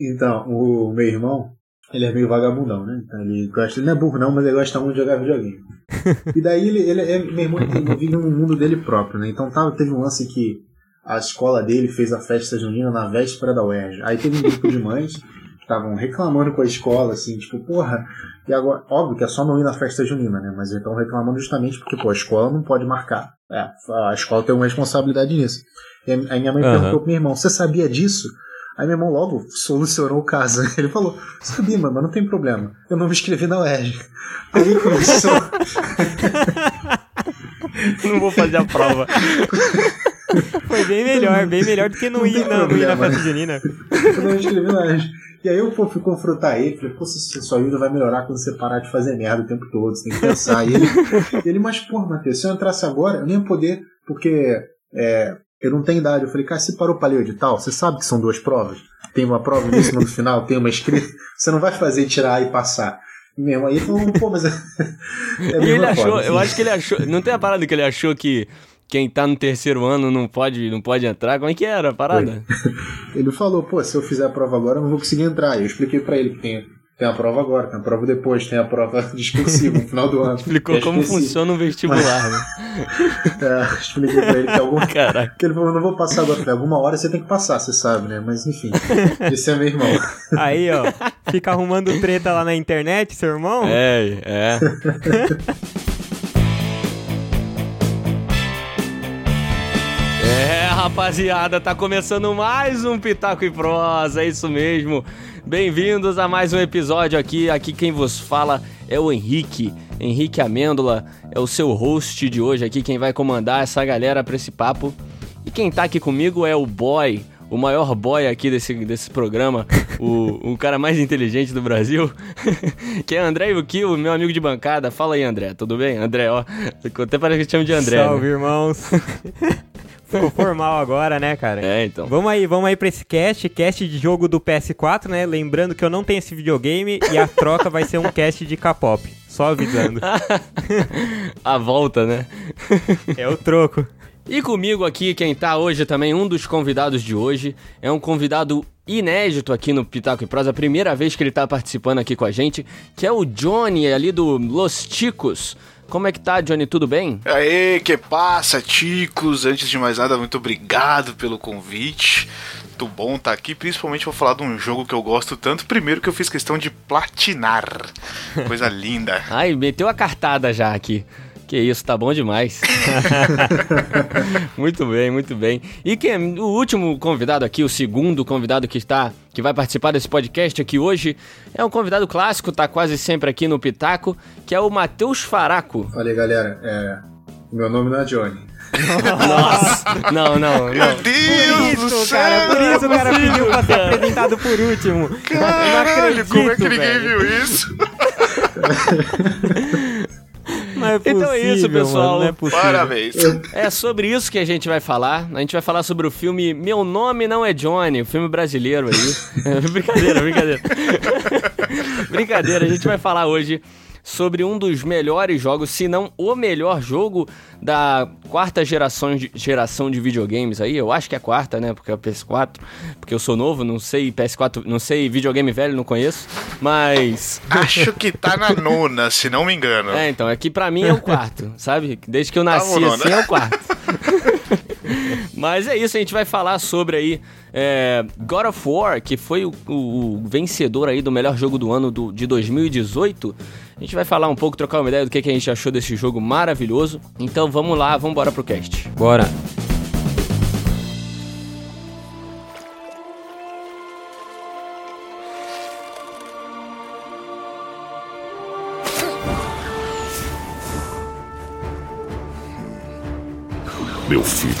Então, o meu irmão, ele é meio vagabundão, né? Então ele gosta, ele não é burro não, mas ele gosta muito de jogar videogame. e daí ele, ele é, meu irmão ele vive um mundo dele próprio, né? Então tava, teve um lance que a escola dele fez a festa junina na véspera da UERJ. Aí teve um grupo de mães que estavam reclamando com a escola, assim, tipo, porra, e agora, óbvio que é só não ir na festa junina, né? Mas estão reclamando justamente porque, pô, a escola não pode marcar. É, a escola tem uma responsabilidade nisso. E aí minha mãe uhum. perguntou pro meu irmão, você sabia disso? Aí meu irmão logo solucionou o caso. Ele falou: Sabia, mas não tem problema. Eu não me inscrevi na UERJ. Aí começou. não vou fazer a prova. Foi bem melhor, bem melhor do que não, não ir, na, ir na festa junina. Eu não me inscrevi na UERJ. E aí eu pô, fui confrontar ele, falei, pô, sua vida vai melhorar quando você parar de fazer merda o tempo todo, você tem que pensar. E ele, ele mas porra, Matheus, se eu entrasse agora, eu nem ia poder, porque é, eu não tenho idade. Eu falei, cara, você parou para ler o edital? Você sabe que são duas provas? Tem uma prova no final, tem uma escrita. Você não vai fazer tirar e passar. Mesmo. Aí falou, pô, mas. É, é e ele achou, assim. eu acho que ele achou. Não tem a parada que ele achou que quem tá no terceiro ano não pode, não pode entrar? Como é que era a parada? Ele falou, pô, se eu fizer a prova agora, eu não vou conseguir entrar. Eu expliquei para ele que tem tem a prova agora, tem a prova depois, tem a prova discursiva no final do ano. Explicou é como funciona um vestibular, né? é, expliquei pra ele que alguma. Caraca. Que ele falou, não vou passar agora. Falei, alguma hora você tem que passar, você sabe, né? Mas enfim, esse é meu irmão. Aí, ó, fica arrumando treta lá na internet, seu irmão? É, é. É, rapaziada, tá começando mais um Pitaco e Prosa, é isso mesmo. Bem-vindos a mais um episódio aqui. Aqui quem vos fala é o Henrique. Henrique Amêndola é o seu host de hoje aqui, quem vai comandar essa galera pra esse papo. E quem tá aqui comigo é o boy, o maior boy aqui desse, desse programa, o, o cara mais inteligente do Brasil, que é André Yukio, meu amigo de bancada. Fala aí, André, tudo bem? André, ó, até parece que te chamo de André. Salve, né? irmãos. Ficou formal agora, né, cara? É, então. Vamos aí, vamos aí pra esse cast, cast de jogo do PS4, né? Lembrando que eu não tenho esse videogame e a troca vai ser um cast de K-pop. Só avisando. a volta, né? é o troco. E comigo aqui, quem tá hoje também, um dos convidados de hoje, é um convidado inédito aqui no Pitaco e Prosa, a primeira vez que ele tá participando aqui com a gente, que é o Johnny, ali do Los Ticos. Como é que tá, Johnny? Tudo bem? Aê, que passa, ticos? Antes de mais nada, muito obrigado pelo convite. Muito bom estar tá aqui, principalmente vou falar de um jogo que eu gosto tanto. Primeiro que eu fiz questão de platinar. Coisa linda. Ai, meteu a cartada já aqui. Que isso, tá bom demais. muito bem, muito bem. E quem, o último convidado aqui, o segundo convidado que está, que vai participar desse podcast aqui hoje, é um convidado clássico, tá quase sempre aqui no Pitaco, que é o Matheus Faraco. Falei, galera, é, meu nome não é Johnny. Nossa! Não, não, não. Meu Deus por isso, cara, por isso o cara pediu pra ser apresentado por último. Caralho, acredito, como é que ninguém velho. viu isso? Não é possível, então é isso, pessoal. Mano, é Parabéns. É sobre isso que a gente vai falar. A gente vai falar sobre o filme Meu Nome Não É Johnny, o filme brasileiro aí. brincadeira, brincadeira. brincadeira, a gente vai falar hoje sobre um dos melhores jogos, se não o melhor jogo da quarta geração de, geração de videogames aí. Eu acho que é a quarta, né? Porque é o PS4. Porque eu sou novo, não sei PS4, não sei videogame velho, não conheço. Mas. Acho que tá na nona, se não me engano. É, então, aqui é pra mim é o quarto, sabe? Desde que eu nasci tá assim é o quarto. Mas é isso, a gente vai falar sobre aí é, God of War, que foi o, o, o, vencedor aí do melhor jogo do ano do, de 2018. A gente vai falar um pouco, trocar uma ideia do que, que a gente achou desse jogo maravilhoso. Então vamos lá, vamos embora pro cast. Bora! Meu filho,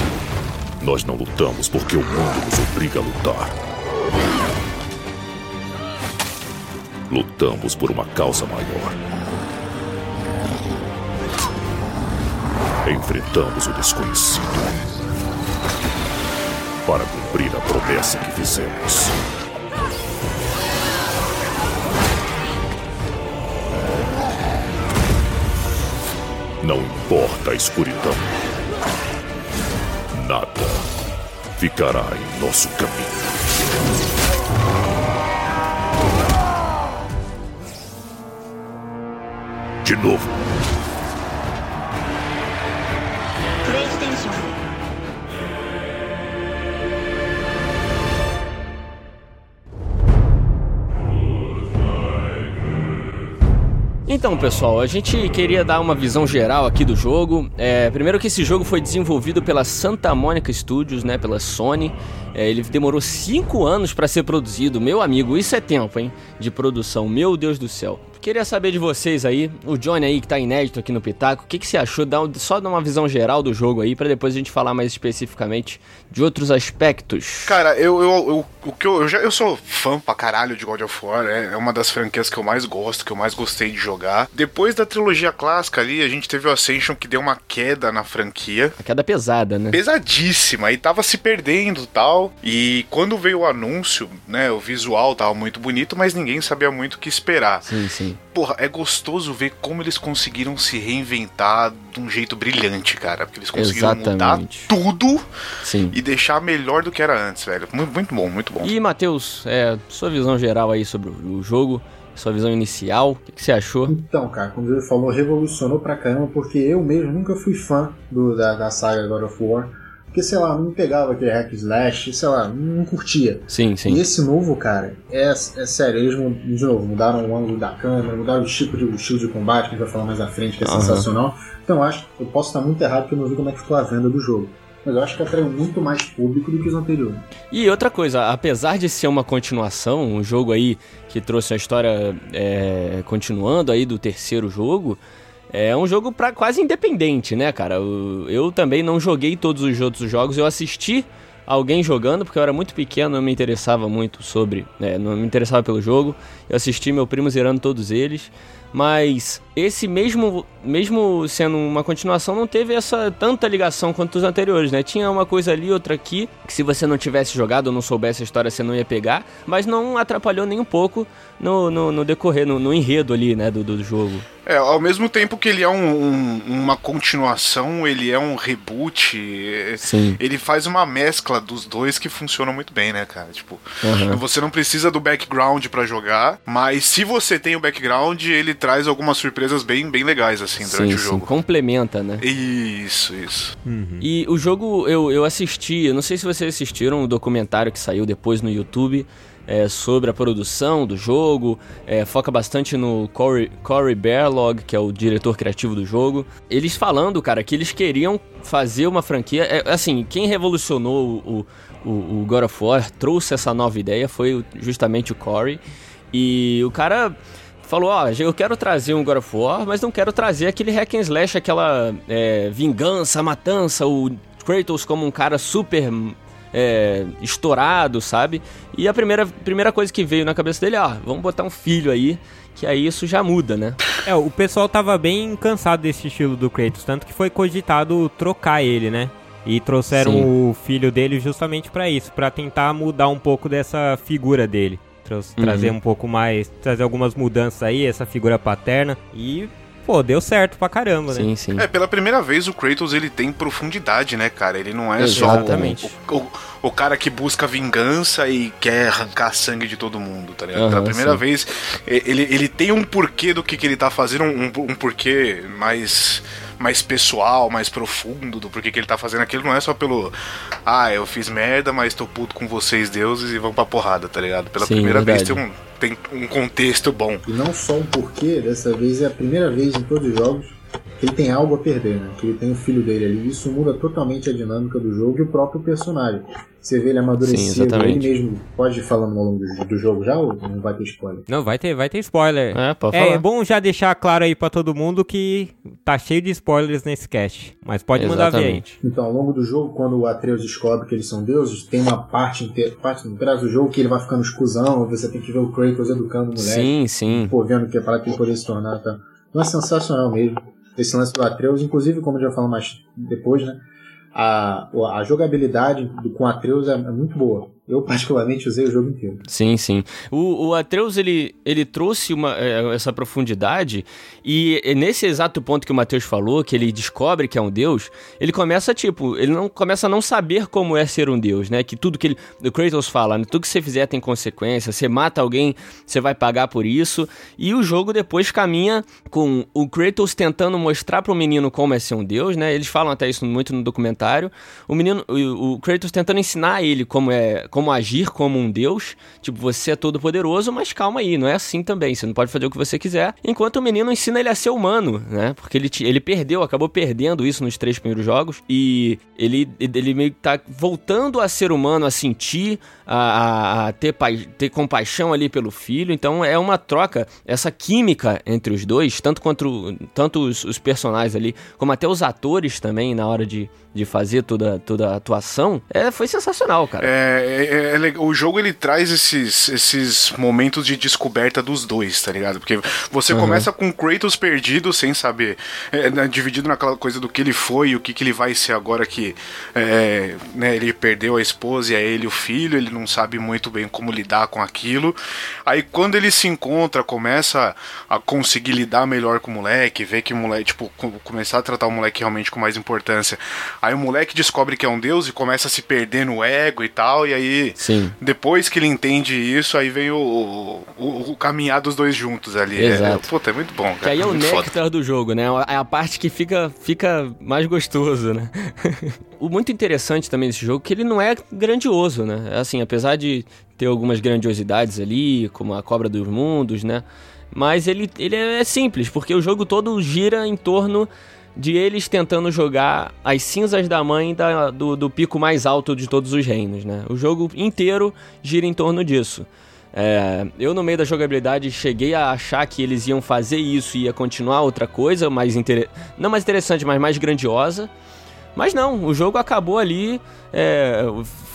nós não lutamos porque o mundo nos obriga a lutar. Lutamos por uma causa maior. Enfrentamos o desconhecido para cumprir a promessa que fizemos. Não importa a escuridão nada ficará em nosso caminho. De novo. Então, pessoal, a gente queria dar uma visão geral aqui do jogo. É, primeiro que esse jogo foi desenvolvido pela Santa Monica Studios, né, pela Sony. É, ele demorou 5 anos para ser produzido. Meu amigo, isso é tempo, hein, de produção. Meu Deus do céu. Queria saber de vocês aí, o Johnny aí que tá inédito aqui no Pitaco, o que, que você achou? Dá um, só dar uma visão geral do jogo aí, para depois a gente falar mais especificamente de outros aspectos. Cara, eu, eu, eu o que eu, eu, já, eu sou fã pra caralho de God of War, é, é uma das franquias que eu mais gosto, que eu mais gostei de jogar. Depois da trilogia clássica ali, a gente teve o Ascension que deu uma queda na franquia. Queda pesada, né? Pesadíssima, e tava se perdendo tal. E quando veio o anúncio, né, o visual tava muito bonito, mas ninguém sabia muito o que esperar. Sim, sim. Porra, é gostoso ver como eles conseguiram se reinventar de um jeito brilhante, cara. Porque eles conseguiram Exatamente. mudar tudo Sim. e deixar melhor do que era antes, velho. Muito, muito bom, muito bom. E, Matheus, é, sua visão geral aí sobre o jogo, sua visão inicial, o que, que, você achou? Então, cara, como ele falou, revolucionou pra caramba, porque eu mesmo nunca fui fã do, da, da saga God of War. Porque, sei lá, não pegava aquele hack slash, sei lá, não curtia. Sim, sim. E esse novo, cara, é, é sério, eles, de novo, mudaram o ângulo da câmera, mudaram o tipo de, o estilo de combate, que a gente vai falar mais à frente, que é uhum. sensacional. Então, eu acho, eu posso estar muito errado porque eu não vi como é que ficou a venda do jogo. Mas eu acho que atraiu muito mais público do que os anteriores. E outra coisa, apesar de ser uma continuação, um jogo aí que trouxe a história é, continuando aí do terceiro jogo, é um jogo pra, quase independente, né, cara? Eu, eu, também não joguei todos os outros jogos, eu assisti alguém jogando, porque eu era muito pequeno, não me interessava muito sobre. É, não me interessava pelo jogo. Eu assisti meu primo zerando todos eles. Mas esse mesmo, mesmo sendo uma continuação, não teve essa tanta ligação quanto os anteriores, né? Tinha uma coisa ali, outra aqui, que se você não tivesse jogado ou não soubesse a história, você não ia pegar, mas não atrapalhou nem um pouco no, no, no decorrer, no, no, enredo ali, né, do, do jogo. É, ao mesmo tempo que ele é um, um, uma continuação, ele é um reboot, Sim. ele faz uma mescla dos dois que funciona muito bem, né, cara? Tipo, Uhum. você não precisa do background para jogar, mas se você tem o background, ele traz algumas surpresas bem, bem legais, assim, durante sim, o jogo. Sim, complementa, né? Isso, isso. E o jogo, eu, eu assisti, eu não sei se vocês assistiram o documentário que saiu depois no YouTube, é, sobre a produção do jogo, é, foca bastante no Corey, Corey Barlog, que é o diretor criativo do jogo. Eles falando, cara, que eles queriam fazer uma franquia. É, assim, quem revolucionou o, o, o God of War, trouxe essa nova ideia, foi justamente o Corey. E o cara falou, ó, eu quero trazer um God of War, mas não quero trazer aquele hack and slash, aquela é, vingança, matança, o Kratos como um cara super é, estourado, sabe? E a primeira, primeira coisa que veio na cabeça dele, ó, vamos botar um filho aí, que aí isso já muda, né? É, o pessoal tava bem cansado desse estilo do Kratos, tanto que foi cogitado trocar ele, né? E trouxeram Sim. o filho dele justamente pra isso, pra tentar mudar um pouco dessa figura dele. Uhum. Trazer um pouco mais, trazer algumas mudanças aí, essa figura paterna. E, pô, deu certo pra caramba, né? Sim, sim. É, pela primeira vez o Kratos ele tem profundidade, né, cara? Ele não é Exatamente. só o, o, o cara que busca vingança e quer arrancar sangue de todo mundo, tá ligado? Aham, pela primeira sim. vez ele, ele tem um porquê do que, que ele tá fazendo, um, um porquê mais, mais pessoal, mais profundo do porquê que ele tá fazendo aquilo. Não é só pelo, ah, eu fiz merda, mas tô puto com vocês, deuses, e vamos pra porrada, tá ligado? Pela Sim, primeira vez tem verdade. um, tem um contexto bom. E não só um porquê, dessa vez é a primeira vez em todos os jogos ele tem algo a perder, né? Que ele tem o filho dele ali. Isso muda totalmente a dinâmica do jogo e o próprio personagem. Você vê ele Sim, amadurecido, exatamente. ele mesmo pode ir falando ao longo do, do jogo já ou não vai ter spoiler? Não, vai ter, vai ter spoiler. É, pode É, falar. é bom já deixar claro aí pra todo mundo que tá cheio de spoilers nesse cast. Mas pode mandar ver aí. Exatamente. Então, ao longo do jogo, quando o Atreus descobre que eles são deuses, tem uma parte inteira, parte inteira do jogo que ele vai ficando escusão, você tem que ver o Kratos educando o moleque. Sim, sim. pô, vendo que é para que ele poder se tornar, tá? Não é sensacional mesmo. Esse lance do Atreus, inclusive, como gente vai falar mais depois, né? A, a jogabilidade com Atreus é, é muito boa. Eu, particularmente, usei o jogo inteiro. Sim, sim. O, o Atreus, ele, ele trouxe uma, é, essa profundidade e é nesse exato ponto que o Matheus falou, que ele descobre que é um deus, ele começa, tipo, ele não começa a não saber como é ser um deus, né? Que tudo que ele... O Kratos fala, né? Tudo que você fizer tem consequência, você mata alguém, você vai pagar por isso. E o jogo depois caminha com o Kratos tentando mostrar pro menino como é ser um deus, né? Eles falam até isso muito no documentário. O menino, o, o Kratos tentando ensinar ele como é como agir como um deus. Tipo, você é todo poderoso, mas calma aí, não é assim também. Você não pode fazer o que você quiser. Enquanto o menino ensina ele a ser humano, né? Porque ele, ele perdeu, acabou perdendo isso nos três primeiros jogos. E ele, ele meio que tá voltando a ser humano, a sentir, a, a, ter, ter compaixão ali pelo filho. Então é uma troca, essa química entre os dois, tanto quanto tanto os, os personagens ali, como até os atores também, na hora de, de fazer toda, toda a atuação, é, foi sensacional, cara. É, é, é, o jogo ele traz esses, esses momentos de descoberta dos dois, tá ligado? Porque você uhum. começa com Kratos perdido, sem saber, é, né, dividido naquela coisa do que ele foi e o que, que ele vai ser agora que é, né, ele perdeu a esposa e a ele o filho, ele não sabe muito bem como lidar com aquilo. Aí quando ele se encontra, começa a conseguir lidar melhor com o moleque, ver que o moleque, tipo, começar a tratar o moleque realmente com mais importância. Aí o moleque descobre que é um deus e começa a se perder no ego e tal, e aí Sim. depois que ele entende isso, aí vem o, o, o caminhar dos dois juntos ali. É, Exato. É, puta, é muito bom, cara. Que aí é o néctar foda. do jogo, né? É a parte que fica, fica mais gostoso, né? o muito interessante também desse jogo é que ele não é grandioso, né? Assim, apesar de ter algumas grandiosidades ali, como a Cobra dos Mundos, né? Mas ele, ele é simples, porque o jogo todo gira em torno de eles tentando jogar as cinzas da mãe da, do, do, pico mais alto de todos os reinos, né? O jogo inteiro gira em torno disso. É, eu, no meio da jogabilidade, cheguei a achar que eles iam fazer isso e ia continuar outra coisa, mais inter... não mais interessante, mas mais grandiosa. Mas não, o jogo acabou ali. É,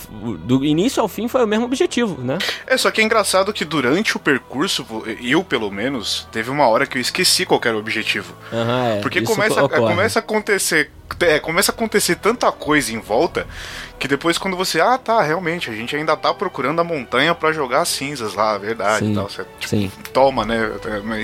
do início ao fim foi o mesmo objetivo, né? É, só que é engraçado que durante o percurso, eu pelo menos, teve uma hora que eu esqueci qual era o objetivo. Uhum, é, Porque começa, começa a acontecer. É, começa a acontecer tanta coisa em volta que depois quando você, ah tá, realmente, a gente ainda tá procurando a montanha para jogar cinzas lá, verdade sim, tal. Você tipo, sim. toma, né?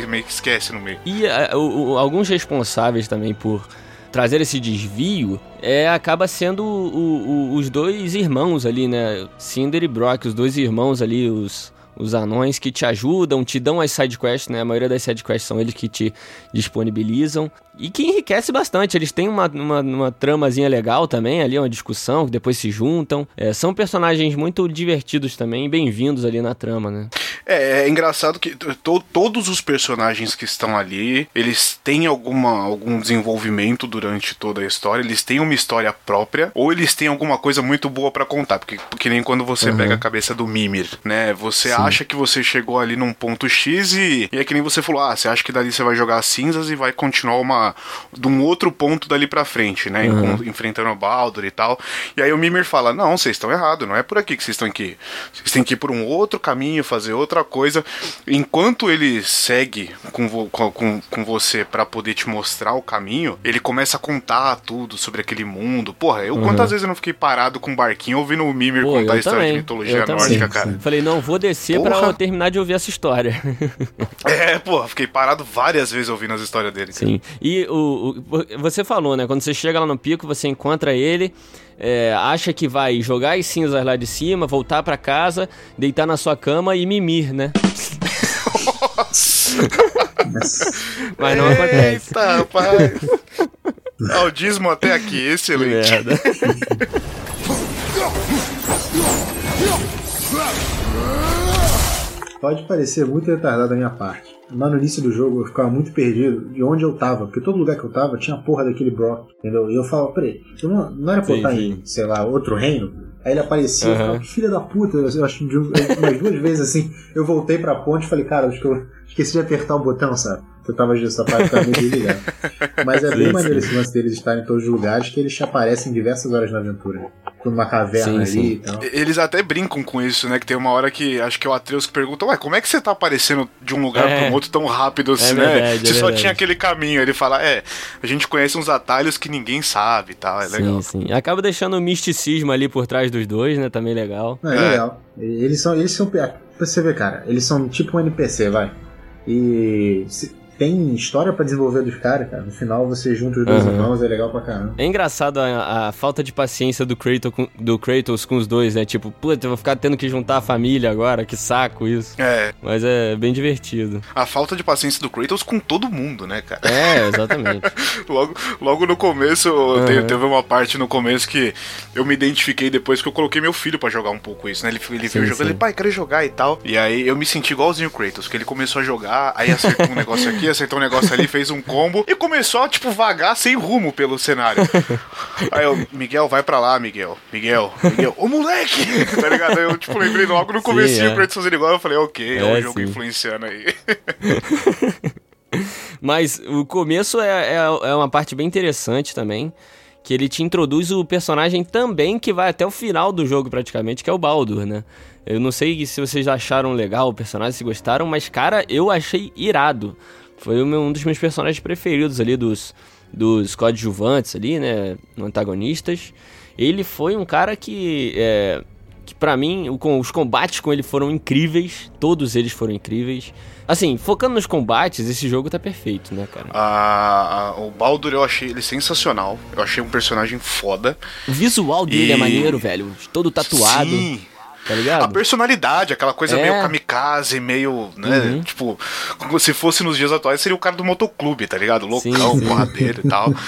Meio que esquece no meio. E uh, o, alguns responsáveis também por trazer esse desvio é acaba sendo o, o, os dois irmãos ali, né? Cinder e Brock, os dois irmãos ali, os, os anões que te ajudam, te dão as sidequests, né? A maioria das sidequests são eles que te disponibilizam e que enriquece bastante. Eles têm uma, uma, uma tramazinha legal também ali, uma discussão, que depois se juntam. É, são personagens muito divertidos também, bem-vindos ali na trama, né? É, é engraçado que to, todos os personagens que estão ali, eles têm alguma, algum desenvolvimento durante toda a história, eles têm uma história própria, ou eles têm alguma coisa muito boa para contar, porque, porque nem quando você uhum. pega a cabeça do Mimir, né? Você Sim. acha que você chegou ali num ponto X e, e é que nem você falou, ah, você acha que dali você vai jogar as cinzas e vai continuar uma de um outro ponto dali pra frente, né? Uhum. Enfrentando o Baldur e tal. E aí o Mimir fala: Não, vocês estão errados, não é por aqui que vocês estão ir. Vocês têm que ir por um outro caminho, fazer outra coisa. Enquanto ele segue com, com, com você para poder te mostrar o caminho, ele começa a contar tudo sobre aquele mundo. Porra, eu uhum. quantas vezes eu não fiquei parado com um barquinho ouvindo o Mimir Pô, contar a história também. de mitologia nórdica, cara? Falei, não, vou descer Porra. pra terminar de ouvir essa história. é, porra, fiquei parado várias vezes ouvindo as histórias dele. Sim. Cara. O, o, você falou, né? Quando você chega lá no pico, você encontra ele, é, acha que vai jogar as cinzas lá de cima, voltar para casa, deitar na sua cama e mimir, né? Mas não acontece. Eita, rapaz. Audismo até aqui, excelente. Pode parecer muito retardado da minha parte, lá no início do jogo eu ficava muito perdido de onde eu tava, porque todo lugar que eu tava tinha a porra daquele Brock, entendeu? E eu falava, peraí, eu não, não era pra eu estar em, sei lá, outro reino? Aí ele aparecia uhum. eu falava, que filha da puta, eu acho que umas duas vezes assim, eu voltei pra ponte e falei, cara, acho que eu esqueci de apertar o botão, sabe? Eu tava essa parte tava meio desligado. Mas é bem maneiro esse lance deles estarem em todos os lugares, que eles aparecem diversas horas na aventura. numa caverna Sim, ali sim. e tal. Eles até brincam com isso, né? Que tem uma hora que acho que é o Atreus que pergunta, ué, como é que você tá aparecendo de um lugar É. para outro tão rápido assim, verdade, né? é Você só verdade. tinha aquele caminho. Ele fala, é, a gente conhece uns atalhos que ninguém sabe e tal, é legal. Sim, sim. Acaba deixando o misticismo ali por trás dos dois, né? Também legal. É, É. legal. Eles são, eles são. Pra você ver, cara, eles são tipo um NPC, vai. E se- tem história pra desenvolver dos caras, cara. No final você junta os dois Aham. irmãos, é legal pra caramba. É engraçado a, a falta de paciência do Kratos, com, do Kratos com os dois, né? Tipo, puta, eu vou ficar tendo que juntar a família agora, que saco isso. É, Mas é bem divertido. a falta de paciência do Kratos com todo mundo, né, cara? É, exatamente. Logo, logo no começo, Uhum. te- teve uma parte no começo que eu me identifiquei depois que eu coloquei meu filho pra jogar um pouco isso, né? Ele, ele Sim, viu jogando, ele, pai, quero jogar e tal. E aí eu me senti igualzinho o Kratos, que ele começou a jogar, aí acertou um negócio aqui, acertou um negócio ali, fez um combo e começou a, tipo, vagar sem rumo pelo cenário. Aí eu, Miguel, vai pra lá, Miguel. Miguel, Miguel, ô moleque! tá ligado? Aí eu, tipo, lembrei logo no comecinho é. o Kratos fazendo igual, eu falei, ok, é, É, o jogo sim. influenciando aí. Mas o começo é, é, é uma parte bem interessante também. Que ele te introduz o personagem também que vai até o final do jogo praticamente, que é o Baldur, né? Eu não sei se vocês acharam legal o personagem, se gostaram, mas cara, eu achei irado. Foi meu- um dos meus personagens preferidos ali dos, dos coadjuvantes ali, né? Antagonistas. Ele foi um cara que, é, que para mim, o, os combates com ele foram incríveis. Todos eles foram incríveis. Assim, focando nos combates, esse jogo tá perfeito, né, cara? A- a- o Baldur eu achei ele sensacional. Eu achei um personagem foda. O visual dele E- é maneiro, velho. Todo tatuado, Sim. Tá A ligado? personalidade, aquela coisa É. meio kamikaze, meio, né, Uhum. tipo, como se fosse nos dias atuais, seria o cara do motoclube, tá ligado? Loucão, sim. porradeiro e tal.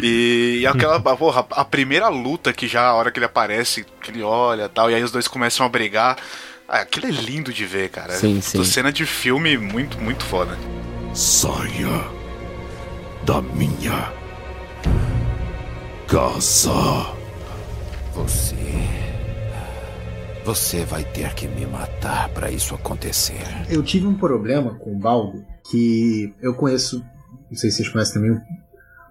E, e aquela, porra, a primeira luta que já, a hora que ele aparece, que ele olha e tal, e aí os dois começam a brigar. Ah, aquilo é lindo de ver, cara. Sim, sim. Cena de filme muito, muito foda. Saia da minha casa. Você. Você vai ter que me matar para isso acontecer. Eu tive um problema com o Baldo que eu conheço, não sei se vocês conhecem também,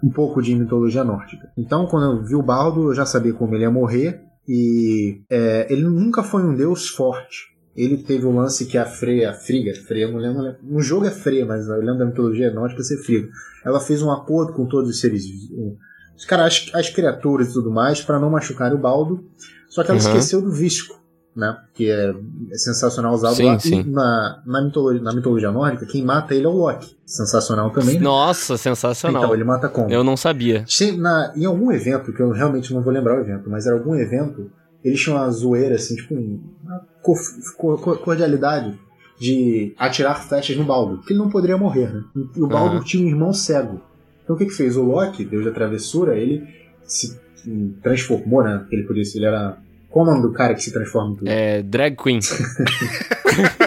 um pouco de mitologia nórdica. Então, quando eu vi o Baldo, eu já sabia como ele ia morrer e é, ele nunca foi um deus forte. Ele teve o lance que a Freya, a Friga, Freya, eu não lembro, no jogo é Freya, mas eu lembro da mitologia nórdica ser Friga. Ela fez um acordo com todos os seres, um, os caras, as, as criaturas e tudo mais, para não machucar o Baldo. Só que ela Uhum. esqueceu do Visco, né? Que é, é sensacional usado Sim, lá. sim. Na, na, mitologia, na mitologia nórdica, quem mata ele é o Loki. Sensacional também. né? Nossa, sensacional. Então, ele mata como? Eu não sabia. Che- na- em algum evento, que eu realmente não vou lembrar o evento, mas era algum evento, eles tinham uma zoeira, assim, tipo, um- uma co- co- co- cordialidade de atirar flechas no Baldur, porque ele não poderia morrer, né? E o Baldur Aham. tinha um irmão cego. Então o que que fez? O Loki, deus da travessura, ele se hum, transformou, né? Ele podia ele era... Qual o nome do cara que se transforma em tudo? É. Drag Queen.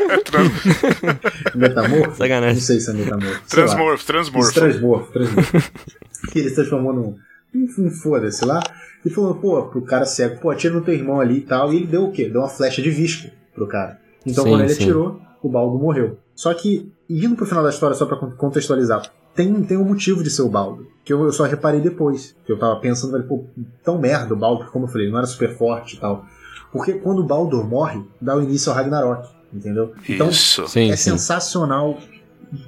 Metamorfo? Não Sacanagem. sei se é metamorfo. Transmorfo, Isso, transmorfo. transmorfo, transmorfo. que ele se transformou num. Enfim, foda-se lá. E falou, pô, pro cara cego, pô, atira no teu irmão ali e tal. E ele deu o quê? Deu uma flecha de visco pro cara. Então Sim, quando ele sim. atirou, o Baldo morreu. Só que, indo pro final da história, só pra con- contextualizar, tem, tem um motivo de ser o Baldo. Que eu, eu só reparei depois. Que eu tava pensando, falei, pô, tão merda o Baldo, como eu falei, não era super forte e tal. Porque quando o Baldur morre, dá o início ao Ragnarok. Entendeu? Então, Isso. Sim, é sim. sensacional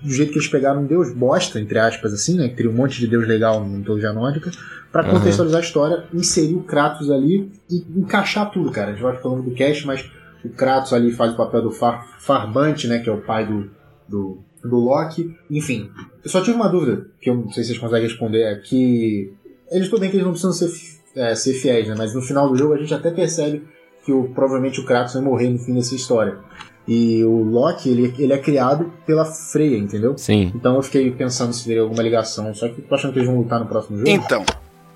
do jeito que eles pegaram um deus bosta, entre aspas, assim, né? Que teria um monte de deus legal na mitologia nórdica, pra Aham. contextualizar a história, inserir o Kratos ali e encaixar tudo, cara. A gente vai falando do cast, mas o Kratos ali faz o papel do Far, Farbante, né? Que é o pai do, do, do Loki. Enfim, eu só tive uma dúvida, que eu não sei se vocês conseguem responder, é que eles tudo bem que eles não precisam ser, é, ser fiéis, né? Mas no final do jogo a gente até percebe que o, provavelmente o Kratos vai morrer no fim dessa história. E o Loki, ele, ele é criado pela Freya, entendeu? Sim. Então eu fiquei pensando se teria alguma ligação. Só que tô achando que eles vão lutar no próximo jogo. Então,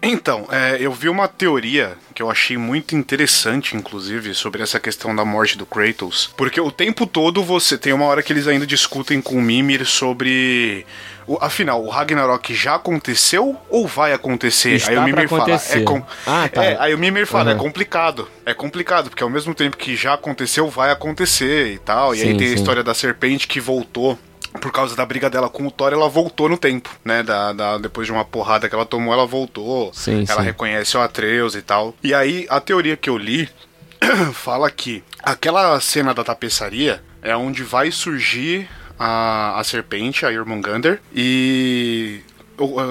então é, eu vi uma teoria que eu achei muito interessante, inclusive, sobre essa questão da morte do Kratos. Porque o tempo todo você tem uma hora que eles ainda discutem com o Mimir sobre. o- afinal, o Ragnarok já aconteceu ou vai acontecer? Está aí o Mimir fala. É com... Ah, tá. É, aí o Mimir fala, Uhum. é complicado. É complicado, porque ao mesmo tempo que já aconteceu, vai acontecer e tal. E aí Sim, tem a sim. história da serpente que voltou por causa da briga dela com o Thor, ela voltou no tempo, né? Da, da- depois de uma porrada que ela tomou, ela voltou. Sim, ela sim. reconhece o Atreus e tal. E aí, a teoria que eu li fala que aquela cena da tapeçaria é onde vai surgir a, a serpente, a Jormungandr, e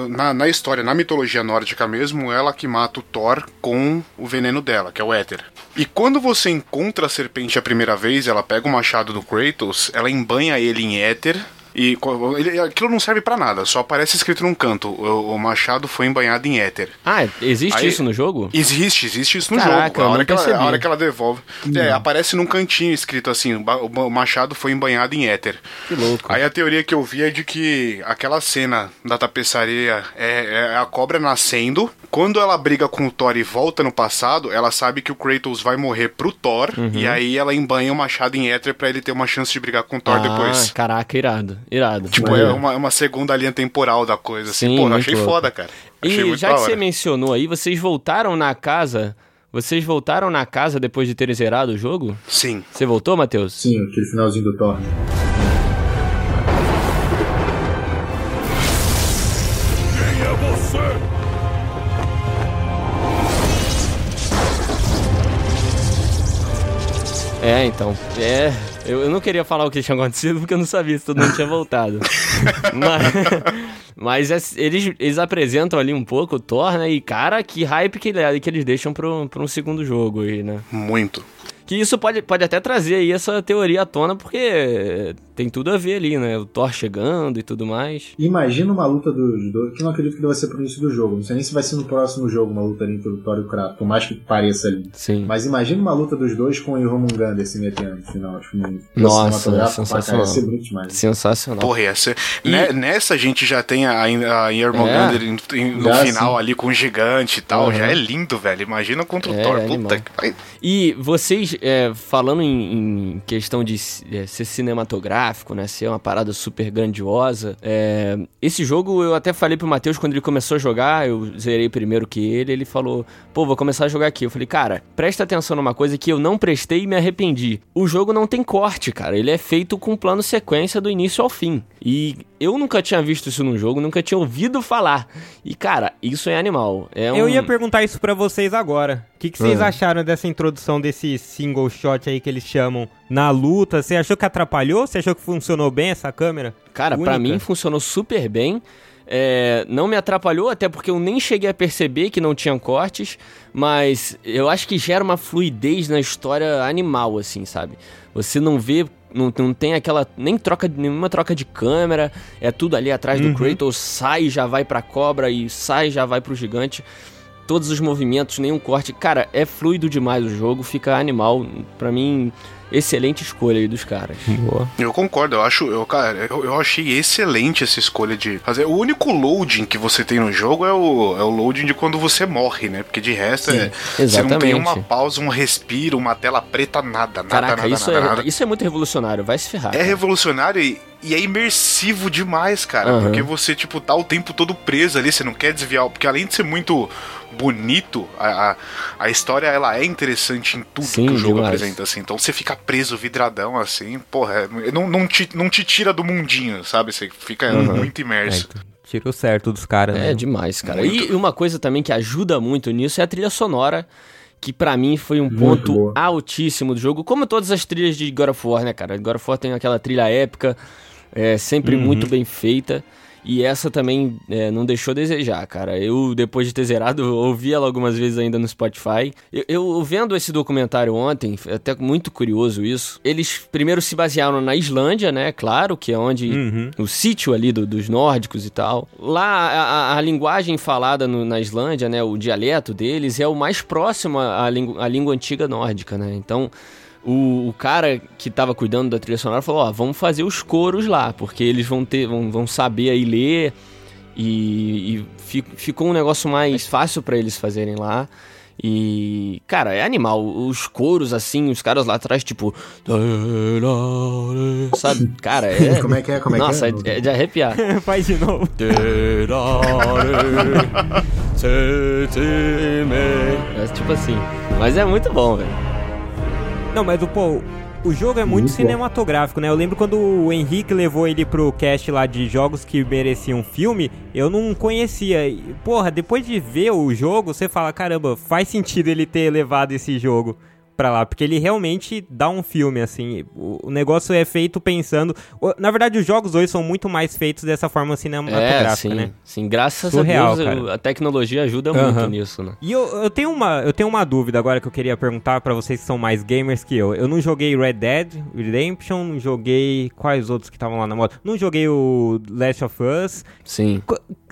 na, na história, na mitologia nórdica mesmo, ela que mata o Thor com o veneno dela, que é o éter. E quando você encontra a serpente a primeira vez, ela pega o machado do Kratos, ela embanha ele em éter. E ele- aquilo não serve pra nada, só aparece escrito num canto: o, o machado foi embanhado em éter. Ah, existe Aí- isso no jogo? Existe, existe isso no Caraca, jogo. A hora, que ela, a hora que ela devolve. É, aparece num cantinho escrito assim: o machado foi embanhado em éter. Que louco. Aí a teoria que eu vi é de que aquela cena da tapeçaria é, é a cobra nascendo. Quando ela briga com o Thor e volta no passado, ela sabe que o Kratos vai morrer pro Thor. Uhum. E aí ela embanha o machado em éter pra ele ter uma chance de brigar com o Thor ah, depois. Caraca, irado. Irado. Tipo, é uma, uma segunda linha temporal da coisa. Assim. Sim, Pô, eu achei louco. foda, cara. Achei E já que você mencionou aí, vocês voltaram na casa. Vocês voltaram na casa depois de terem zerado o jogo? Sim. Você voltou, Matheus? Sim, aquele finalzinho do né? Quem é você? É, então. É. Eu, eu não queria falar o que tinha acontecido porque eu não sabia se todo mundo tinha voltado. mas mas é- eles, eles apresentam ali um pouco o Thor, né? E cara, que hype que, que eles deixam pro um segundo jogo aí, né? Muito. Que isso pode, pode até trazer aí essa teoria à tona, porque tem tudo a ver ali, né? O Thor chegando e tudo mais. Imagina uma luta dos dois, que eu não acredito que vai ser pro início do jogo. Não sei nem se vai ser no próximo jogo uma luta ali entre o Thor e o Kratos, por mais que pareça ali. Sim. Mas imagina uma luta dos dois com o Jormungandr se metendo no final. Tipo, num Nossa, cinematográfico, sensacional. Ia ser bonito demais. Sensacional. Porra, ia ser. E- Ne- Nessa a gente já tem a, a Jormungandr em- em- no Já, final sim. ali com o gigante e tal. Uhum. Já é lindo, velho. Imagina contra o É, Thor. é Puta animal. que. E vocês, é, falando em, em questão de é, ser cinematográfico, né? Ser uma parada super grandiosa. é, esse jogo eu até falei pro Matheus quando ele começou a jogar, eu zerei primeiro que ele, ele falou, pô, vou começar a jogar aqui. Eu falei, cara, presta atenção numa coisa que eu não prestei e me arrependi. O jogo não tem corte, cara. Ele é feito com plano sequência do início ao fim. E eu nunca tinha visto isso num jogo, nunca tinha ouvido falar. E, cara, isso é animal. É Eu um- ia perguntar isso pra vocês agora. O que, que vocês Ah. acharam dessa introdução desse single shot aí que eles chamam na luta? Você achou que atrapalhou? Você achou que funcionou bem essa câmera? Cara, pra Única. mim funcionou super bem. É, não me atrapalhou, até porque eu nem cheguei a perceber que não tinham cortes, mas eu acho que gera uma fluidez na história animal, assim, sabe? Você não vê, não, não tem aquela, nem troca, nenhuma troca de câmera, é tudo ali atrás do Kratos, sai e já vai pra cobra e sai e já vai pro gigante. Todos os movimentos, nenhum corte. Cara, é fluido demais o jogo, fica animal. Pra mim, excelente escolha aí dos caras. Boa. Eu concordo, eu acho, eu, cara, eu, eu achei excelente essa escolha de fazer. O único loading que você tem no jogo é o, é o loading de quando você morre, né? Porque de resto é, você não tem uma pausa, um respiro, uma tela preta, nada, nada, Caraca, nada, isso, nada, é, nada. isso é muito revolucionário, vai se ferrar. É cara. revolucionário e, e é imersivo demais, cara. Aham. Porque você, tipo, tá o tempo todo preso ali, você não quer desviar. Porque além de ser muito bonito, a, a, a história ela é interessante em tudo Sim, que o jogo demais. apresenta, assim. Então você fica preso, vidradão, assim, porra, é- não, não, te, não te tira do mundinho, sabe? Você fica muito É, imerso. então, tirou certo dos caras, É né? demais, cara. Muito. E uma coisa também que ajuda muito nisso é a trilha sonora, que pra mim foi um Muito ponto altíssimo do jogo, como todas as trilhas de God of War, né, cara? God of War tem aquela trilha épica, é sempre muito bem feita. E essa também é, não deixou a desejar, cara. Eu, depois de ter zerado, ouvi ela algumas vezes ainda no Spotify. Eu, eu vendo esse documentário ontem, foi até muito curioso isso. Eles primeiro se basearam na Islândia, né? Claro, que é onde Uhum. o sítio ali do- dos nórdicos e tal. Lá, a, a- linguagem falada no- na Islândia, né, o dialeto deles é o mais próximo à, à língua antiga nórdica, né? Então, o, o cara que tava cuidando da trilha sonora falou, ó, vamos fazer os coros lá, porque eles vão ter, vão, vão saber aí ler e, e fi- ficou um negócio mais fácil pra eles fazerem lá. E, cara, é animal. Os coros, assim, os caras lá atrás, tipo. Sabe? Cara, é. Como é que é? Como é que Nossa, é? é, é de arrepiar. Faz de novo. É tipo assim. Mas é muito bom, velho. Não, mas o pô, O jogo é muito, Muito cinematográfico, né? Eu lembro quando o Henrique levou ele pro cast lá de jogos que mereciam filme, eu não conhecia. E, Porra, depois de ver o jogo, você fala, caramba, faz sentido ele ter levado esse jogo pra lá, porque ele realmente dá um filme, assim. O, negócio é feito pensando... Na verdade, os jogos hoje são muito mais feitos dessa forma É, cinematográfica, sim, né? sim. Graças Surreal, a Deus, cara. a tecnologia ajuda Aham. muito nisso, né? E eu, eu, tenho uma, eu tenho uma dúvida agora que eu queria perguntar pra vocês que são mais gamers que eu. Eu não joguei Red Dead Redemption, não joguei. Quais outros que estavam lá na moda? Não joguei o Last of Us. Sim.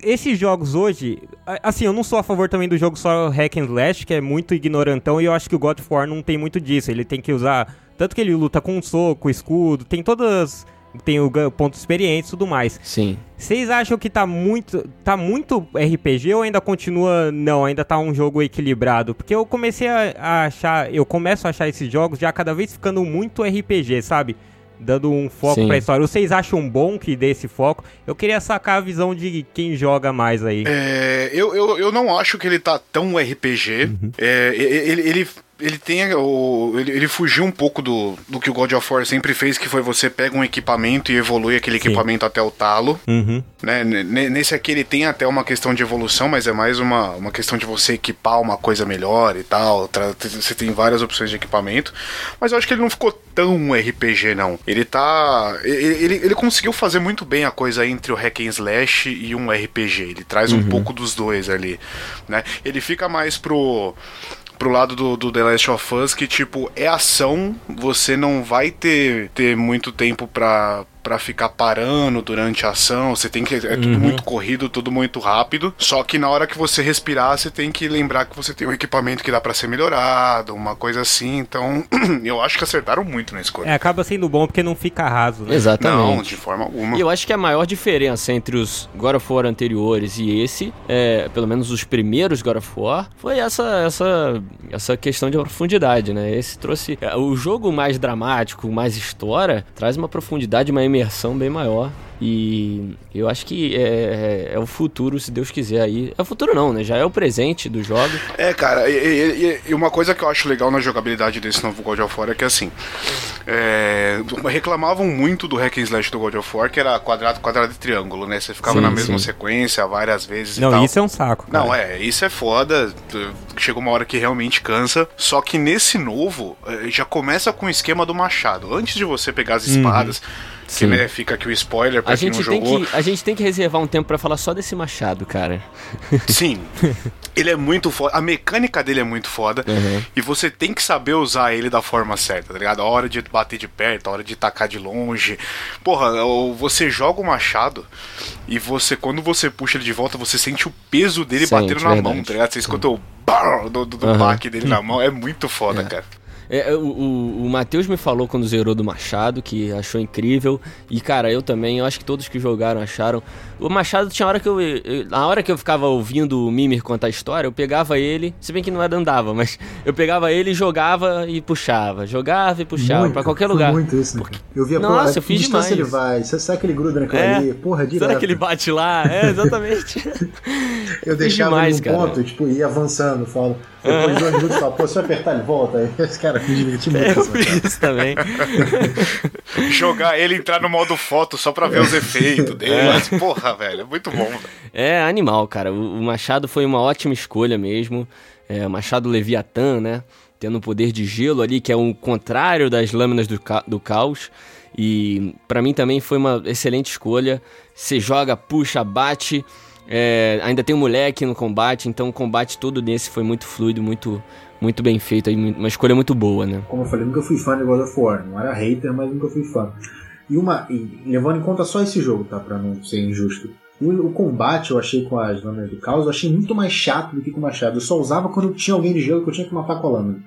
Esses jogos hoje, assim, eu não sou a favor também do jogo só hack and slash, que é muito ignorantão, e eu acho que o God of War não tem muito disso. Ele tem que usar. Tanto que ele luta com soco, escudo, tem todas. Tem o ponto de experiência e tudo mais. Sim. Vocês acham que tá muito, tá muito RPG ou ainda continua não, ainda tá um jogo equilibrado? Porque eu comecei a, a achar, eu começo a achar esses jogos já cada vez ficando muito RPG, sabe? Dando um foco Sim. pra história. Vocês acham bom que dê esse foco? Eu queria sacar a visão de quem joga mais aí. É, eu, eu, eu não acho que ele tá tão RPG. É, ele, ele, ele tem o. Ele, ele fugiu um pouco do, do que o God of War sempre fez, que foi você pega um equipamento e evolui aquele Sim. equipamento até o talo. Uhum. Né? Nesse aqui ele tem até uma questão de evolução, mas é mais uma, uma questão de você equipar uma coisa melhor e tal. Você tem várias opções de equipamento. Mas eu acho que ele não ficou tão RPG, não. Ele tá. Ele, ele, ele conseguiu fazer muito bem a coisa entre o hack and slash e um RPG. Ele traz um pouco dos dois ali. Né? Ele fica mais pro pro lado do, do The Last of Us, que tipo, é ação, você não vai ter, ter muito tempo pra, pra ficar parando durante a ação, você tem que. É tudo muito corrido, tudo muito rápido. Só que na hora que você respirar, você tem que lembrar que você tem um equipamento que dá pra ser melhorado, uma coisa assim. Então, eu acho que acertaram muito na escolha. É, acaba sendo bom porque não fica raso, né? Não, Exatamente. de forma alguma. E eu acho que a maior diferença entre os God of War anteriores e esse, é, pelo menos os primeiros God of War, foi essa, essa, essa questão de profundidade, né? Esse trouxe. é, O jogo mais dramático, mais história, traz uma profundidade, uma imersão bem maior. E eu acho que é, é- é o futuro, se Deus quiser aí. É o futuro não, né? Já é o presente do jogo. É, cara, e, e- e- uma coisa que eu acho legal na jogabilidade desse novo God of War é que assim. é, reclamavam muito do hack and slash do God of War, que era quadrado, quadrado e triângulo, né? Você ficava Sim, na mesma sim. sequência várias vezes e Não, tal. isso é um saco. cara. Não, é, isso é foda. Chega uma hora que realmente cansa. Só que nesse novo, eh, já começa com o esquema do machado. Antes de você pegar as espadas, que Sim. né, fica aqui o spoiler pra A quem não gente, tem jogou. que, a gente tem que reservar um tempo pra falar só desse machado, cara. Sim. ele é muito foda. A mecânica dele é muito foda. Uhum. E você tem que saber usar ele da forma certa, tá ligado? A hora de bater de perto, a hora de tacar de longe. Porra, você joga o machado e você, quando você puxa ele de volta, você sente o peso dele Sente, batendo na mão, verdade. tá ligado? Você escuta o do, do, Uhum. dele na mão. É muito foda, cara. É, o, o, o Matheus me falou quando zerou do Machado, que achou incrível. E, cara, eu também, eu acho que todos que jogaram acharam. O Machado tinha hora que eu. eu- na hora que eu ficava ouvindo o Mimir contar a história, eu pegava ele, se bem que não era andava, mas eu pegava ele e jogava e puxava. Jogava e puxava pra qualquer lugar. muito isso, né? Eu via, Nossa, pô, eu fiz demais. ele vai? Você- Será que ele gruda naquela É. ali? Porra, direto. Será que ele bate lá? É, exatamente. Eu deixava demais, ele num cara. ponto, tipo, ia avançando, falo. Depois de dois minutos, falo, pô, se eu apertar, ele volta. Esse cara me diverti muito. eu fiz também. Jogar ele entrar no modo foto só pra ver os efeitos dele. Mas, Porra, velho, é muito bom, velho. É animal, cara. O, o Machado foi uma ótima escolha mesmo. É, o Machado Leviatã, né? Tendo o poder de gelo ali, que é o contrário das lâminas do, ca- do caos. E pra mim também foi uma excelente escolha. Você joga, puxa, bate. É, ainda tem um moleque no combate, então o combate todo nesse foi muito fluido, muito, muito bem feito. aí, Uma escolha muito boa, né? Como eu falei, nunca fui fã de God of War. Não era hater, mas nunca fui fã. E, uma, e levando em conta só esse jogo, tá? Pra não ser injusto. O, o combate eu achei com as lâminas do caos, eu achei muito mais chato do que com o machado. Eu só usava quando tinha alguém de gelo que eu tinha que matar com a lâmina.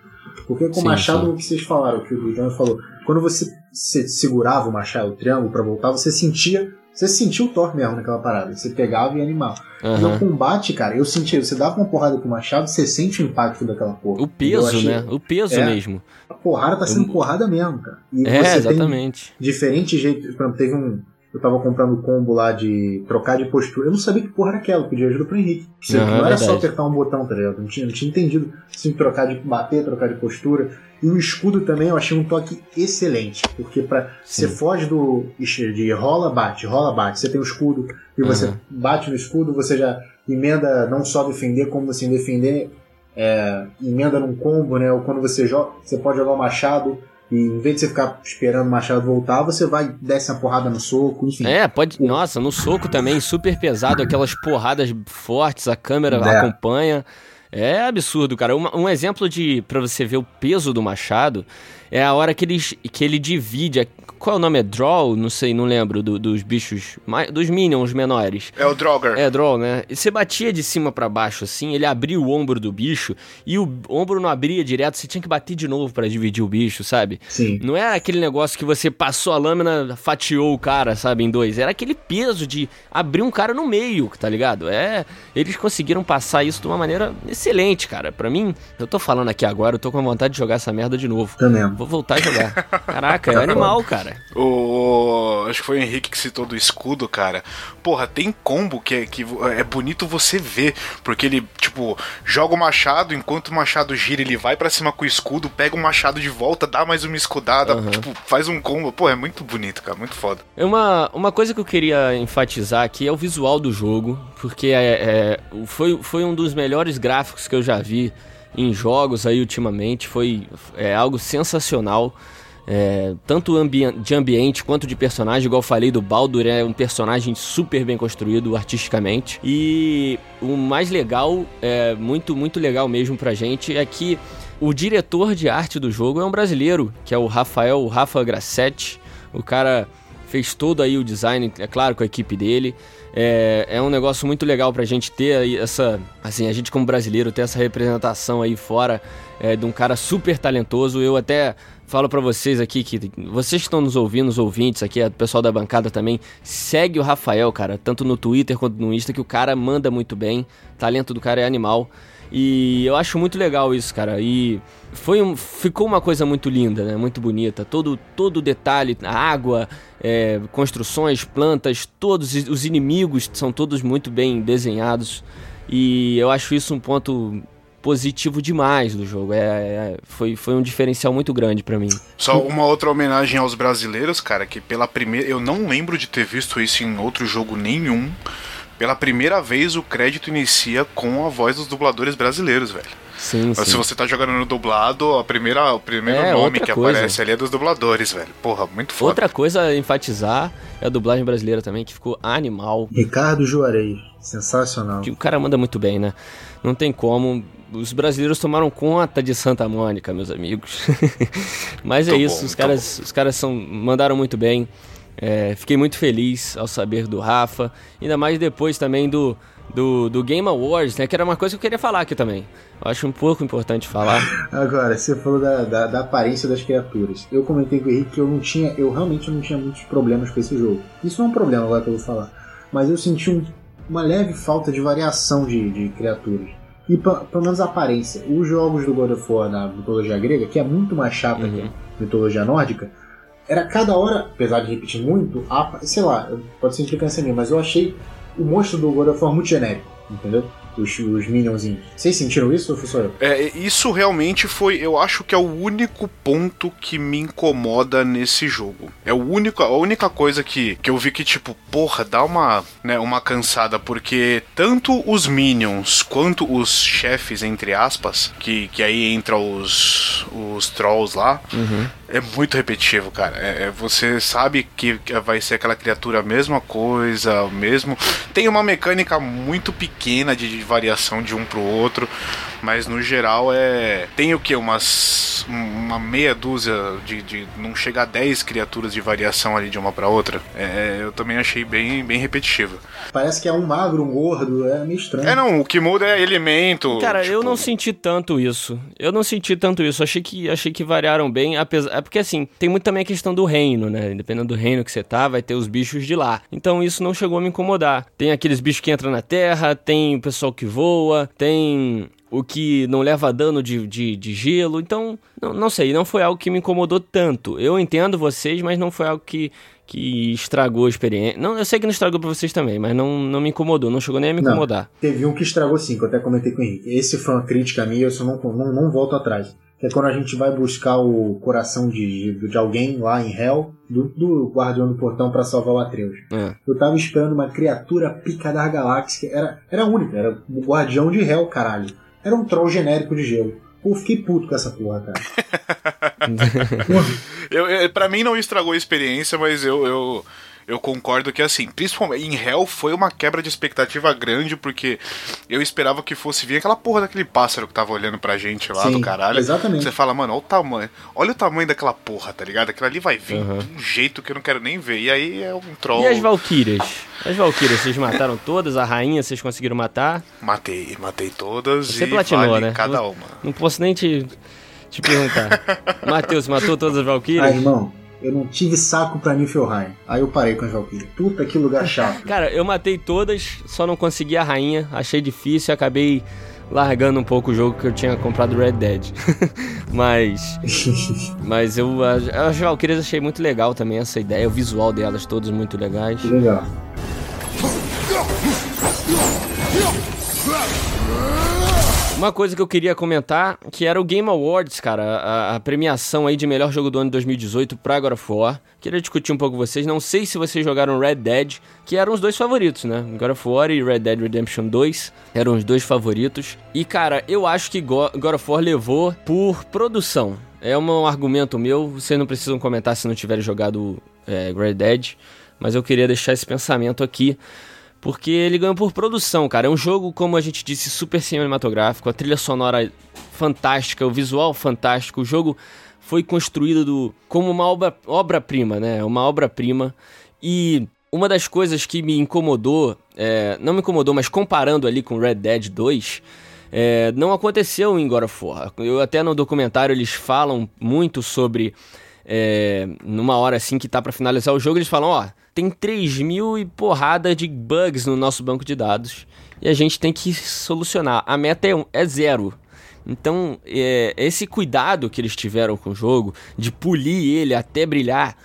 Porque com o machado, sim. o que vocês falaram, o que o John falou, quando você se- segurava o machado, o triângulo, pra voltar, você sentia. Você sentia o Thor mesmo naquela parada. Você pegava e animava. E Aham. no combate, cara, eu sentia, você dava uma porrada com o machado, você sente o impacto daquela porra. O Eu peso, achei- né? O peso É. mesmo. A porrada tá sendo porrada mesmo, cara. E É, exatamente. diferente jeito. Por exemplo, teve um. Eu tava comprando combo lá de trocar de postura. Eu não sabia que porra era aquela, eu pedi ajuda pro Henrique. Você, Aham, não era só verdade. apertar um botão, tá ligado? Eu não tinha, não tinha entendido se trocar de bater, trocar de postura. E o escudo também eu achei um toque excelente, porque para você foge do de rola bate, rola bate, você tem o escudo e você Uhum. bate no escudo, você já emenda não só defender como você defender, é, emenda num combo, né? Ou quando você joga, você pode jogar o machado e em vez de você ficar esperando o machado voltar, você vai desce uma porrada no soco, enfim. É, pode. Nossa, no soco também, super pesado, aquelas porradas fortes, a câmera É. acompanha. É absurdo, cara. Um, um exemplo de. pra você ver o peso do machado é a hora que ele, que ele divide. a- Qual é o nome? É Draw? Não sei, não lembro. do- dos bichos. Dos minions menores. É o Draugr. É, draw, né? E você batia de cima pra baixo, assim, ele abria o ombro do bicho e o ombro não abria direto, você tinha que bater de novo pra dividir o bicho, sabe? Sim. Não era aquele negócio que você passou a lâmina, fatiou o cara, sabe, em dois. Era aquele peso de abrir um cara no meio, tá ligado? É, eles conseguiram passar isso de uma maneira excelente, cara. Pra mim, eu tô falando aqui agora, eu tô com vontade de jogar essa merda de novo. Também. Vou voltar a jogar. Caraca, é animal, cara. O, acho que foi o Henrique que citou do escudo, cara. Porra, tem combo que é, que é bonito você ver, porque ele, tipo, joga o machado, enquanto o machado gira, ele vai pra cima com o escudo, pega o machado de volta, dá mais uma escudada, tipo, faz um combo. Pô, é muito bonito, cara, muito foda. É Uma, uma coisa que eu queria enfatizar aqui é o visual do jogo, porque é, é- foi, foi um dos melhores gráficos que eu já vi em jogos aí ultimamente. Foi é, algo sensacional. É, tanto ambi- de ambiente quanto de personagem, igual falei do Baldur, é um personagem super bem construído artisticamente. E o mais legal, é muito, muito legal mesmo pra gente, é que o diretor de arte do jogo é um brasileiro, que é o Rafael o Rafa Grassetti. O cara fez todo aí o design, é claro, com a equipe dele. É, é um negócio muito legal pra gente ter aí essa. Assim, a gente como brasileiro ter essa representação aí fora é, de um cara super talentoso. Eu até falo pra vocês aqui que vocês que estão nos ouvindo, os ouvintes aqui, o pessoal da bancada também, segue o Rafael, cara, tanto no Twitter quanto no Insta, que o cara manda muito bem. O talento do cara é animal. E eu acho muito legal isso, cara. E foi um, ficou uma coisa muito linda, né? Muito bonita. Todo todo detalhe, a água, é, construções, plantas, todos os inimigos são todos muito bem desenhados. E eu acho isso um ponto positivo demais do jogo. É, é- foi, foi um diferencial muito grande pra mim. Só uma outra homenagem aos brasileiros, cara, que pela primeira. Eu não lembro de ter visto isso em outro jogo nenhum. Pela primeira vez o crédito inicia com a voz dos dubladores brasileiros, velho. Sim, Se sim. você tá jogando no dublado, a primeira, o primeiro É, nome que coisa. aparece ali é dos dubladores, velho. Porra, muito foda. Outra coisa a enfatizar é a dublagem brasileira também, que ficou animal. Ricardo Juarez. Sensacional. que o cara manda muito bem, né? Não tem como. Os brasileiros tomaram conta de Santa Mônica, meus amigos. Mas é Muito isso, bom, os caras, os caras são, mandaram muito bem. É, fiquei muito feliz ao saber do Rafa. Ainda mais depois também do, do, do Game Awards, né? Que era uma coisa que eu queria falar aqui também. Eu acho um pouco importante falar. Agora, você falou da, da, da aparência das criaturas. Eu comentei com o Henrique que eu não tinha, eu realmente não tinha muitos problemas com esse jogo. Isso não é um problema agora que eu vou falar. Mas eu senti um- uma leve falta de variação de, de criaturas. E pelo menos a aparência. Os jogos do God of War na mitologia grega, que é muito mais chata que a mitologia nórdica, era cada hora, apesar de repetir muito, a- sei lá, pode ser implicância minha, mas eu achei o monstro do God of War muito genérico, entendeu? Os, os minionzinhos. Vocês sentiram isso ou foi só eu? É, isso realmente foi, eu acho que é o único ponto que me incomoda nesse jogo. É o único, a única coisa que, que eu vi que tipo, porra, dá uma, né, uma cansada porque tanto os minions quanto os chefes entre aspas, que, que aí entra os os trolls lá, é muito repetitivo, cara. É, é- você sabe que vai ser aquela criatura a mesma coisa, mesmo. Tem uma mecânica muito pequena de variação de um pro outro, mas no geral é. Tem o que? Umas. Uma meia dúzia de. de não chega a 10 criaturas de variação ali de uma pra outra. É, eu também achei bem, bem repetitivo. Parece que é um magro, um gordo, é meio estranho. É, não, o que muda é elemento. Cara, eu tipo, não senti tanto isso. Eu não senti tanto isso. Achei que, achei que variaram bem, apesar. É porque assim, tem muito também a questão do reino, né? Dependendo do reino que você tá, vai ter os bichos de lá. Então isso não chegou a me incomodar. Tem aqueles bichos que entram na terra, tem o pessoal que voa, tem o que não leva dano de, de, de gelo. Então, não, não sei, não foi algo que me incomodou tanto. Eu entendo vocês, mas não foi algo que, que estragou a experiência. Não, eu sei que não estragou pra vocês também, mas não, não me incomodou, não chegou nem a me Não. incomodar. Teve um que estragou sim, que eu até comentei com o Henrique. Esse foi uma crítica minha, eu só não, não, não volto atrás. que é quando a gente vai buscar o coração de, de alguém lá em Hell, do, do guardião do portão para salvar o Atreus. É. Eu tava esperando uma criatura pica da galáxia, era, era única, era o guardião de Hell, caralho. Era um troll genérico de gelo. Pô, fiquei puto com essa porra, cara. Eu, eu, pra mim não estragou a experiência, mas eu, eu, eu concordo que assim, principalmente em Hell foi uma quebra de expectativa grande, porque eu esperava que fosse vir aquela porra daquele pássaro que tava olhando pra gente lá Sim, do caralho. exatamente. Você fala, mano, olha o tamanho. Olha o tamanho daquela porra, tá ligado? Aquilo ali vai vir Uhum. de um jeito que eu não quero nem ver. E aí é um troll. E as Valkyrias? As Valkyrias, vocês mataram todas? A rainha vocês conseguiram matar? Matei, matei todas Você e platinou, vale né? cada Não- uma. Não posso nem te, te perguntar. Matheus, matou todas as Ah, Valkyrias? irmão, eu não tive saco pra Niflheim. Aí eu parei com as Valkyrias. Puta que lugar chato. Cara, eu matei todas, só não consegui a rainha, achei difícil e acabei largando um pouco o jogo que eu tinha comprado Red Dead. mas mas eu as, as Valkyrias achei muito legal também essa ideia, o visual delas todos muito legais. legal. Uma coisa que eu queria comentar, que era o Game Awards, cara, a, a premiação aí de melhor jogo do ano de 2018 pra God of War. Queria discutir um pouco com vocês, não sei se vocês jogaram Red Dead, que eram os dois favoritos, né? God of War e Red Dead Redemption 2 eram os dois favoritos. E, cara, eu acho que Go- God of War levou por produção. É um argumento meu, vocês não precisam comentar se não tiverem jogado é, Red Dead, mas eu queria deixar esse pensamento aqui. Porque ele ganhou por produção, cara. É um jogo, como a gente disse, super cinematográfico, a trilha sonora fantástica, o visual fantástico. O jogo foi construído do- como uma obra- obra-prima, né? Uma obra-prima. E uma das coisas que me incomodou, é, não me incomodou, mas comparando ali com Red Dead 2, é, não aconteceu em God of War. Eu, até no documentário eles falam muito sobre é, numa hora assim que tá pra finalizar o jogo, eles falam, ó, tem 3 mil e porrada de bugs no nosso banco de dados e a gente tem que solucionar. A meta é, um- é zero. Então, é, esse cuidado que eles tiveram com o jogo, de polir ele até brilhar,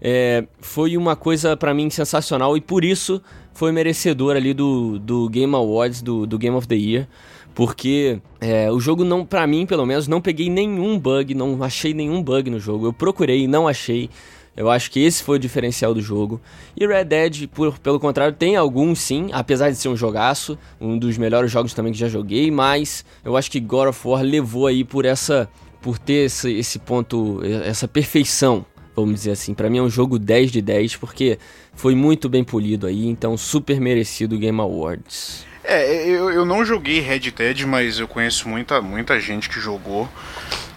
é, foi uma coisa pra mim sensacional e por isso foi merecedor ali do, do Game Awards, do, do Game of the Year. Porque é, o jogo não, pra mim pelo menos, não peguei nenhum bug, não achei nenhum bug no jogo. Eu procurei não achei. Eu acho que esse foi o diferencial do jogo. E Red Dead, por, pelo contrário, tem alguns sim, apesar de ser um jogaço, um dos melhores jogos também que já joguei, mas eu acho que God of War levou aí por essa por ter esse, esse ponto, essa perfeição, vamos dizer assim. Pra mim é um jogo 10 de 10 porque foi muito bem polido aí, então super merecido o Game Awards. É, eu, eu não joguei Red Dead, mas eu conheço muita, muita gente que jogou.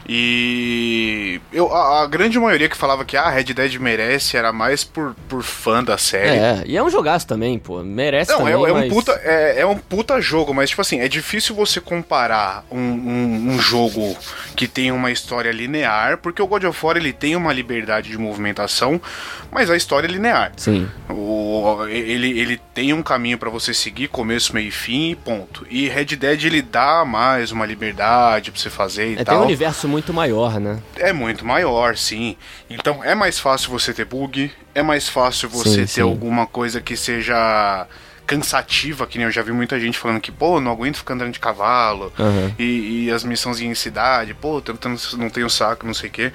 E eu, a, a grande maioria que falava que ah, Red Dead merece era mais por, por fã da série. É, e é um jogaço também, pô. Merece Não, é, também, é um mas... puta, é, é um puta jogo, mas tipo assim, é difícil você comparar um, um, um jogo que tem uma história linear, porque o God of War ele tem uma liberdade de movimentação, mas a história é linear. Sim. O, ele, ele tem um caminho pra você seguir, começo, meio e fim e ponto. E Red Dead ele dá mais uma liberdade pra você fazer e É, tem tal. um universo muito maior, né? É muito maior, sim. Então é mais fácil você ter bug, é mais fácil você Sim, ter sim. alguma coisa que seja cansativa, que nem eu já vi muita gente falando que, pô, não aguento ficar andando de cavalo, Aham. e, e as missãozinhas em cidade, pô, eu não, tenho saco, não sei o quê.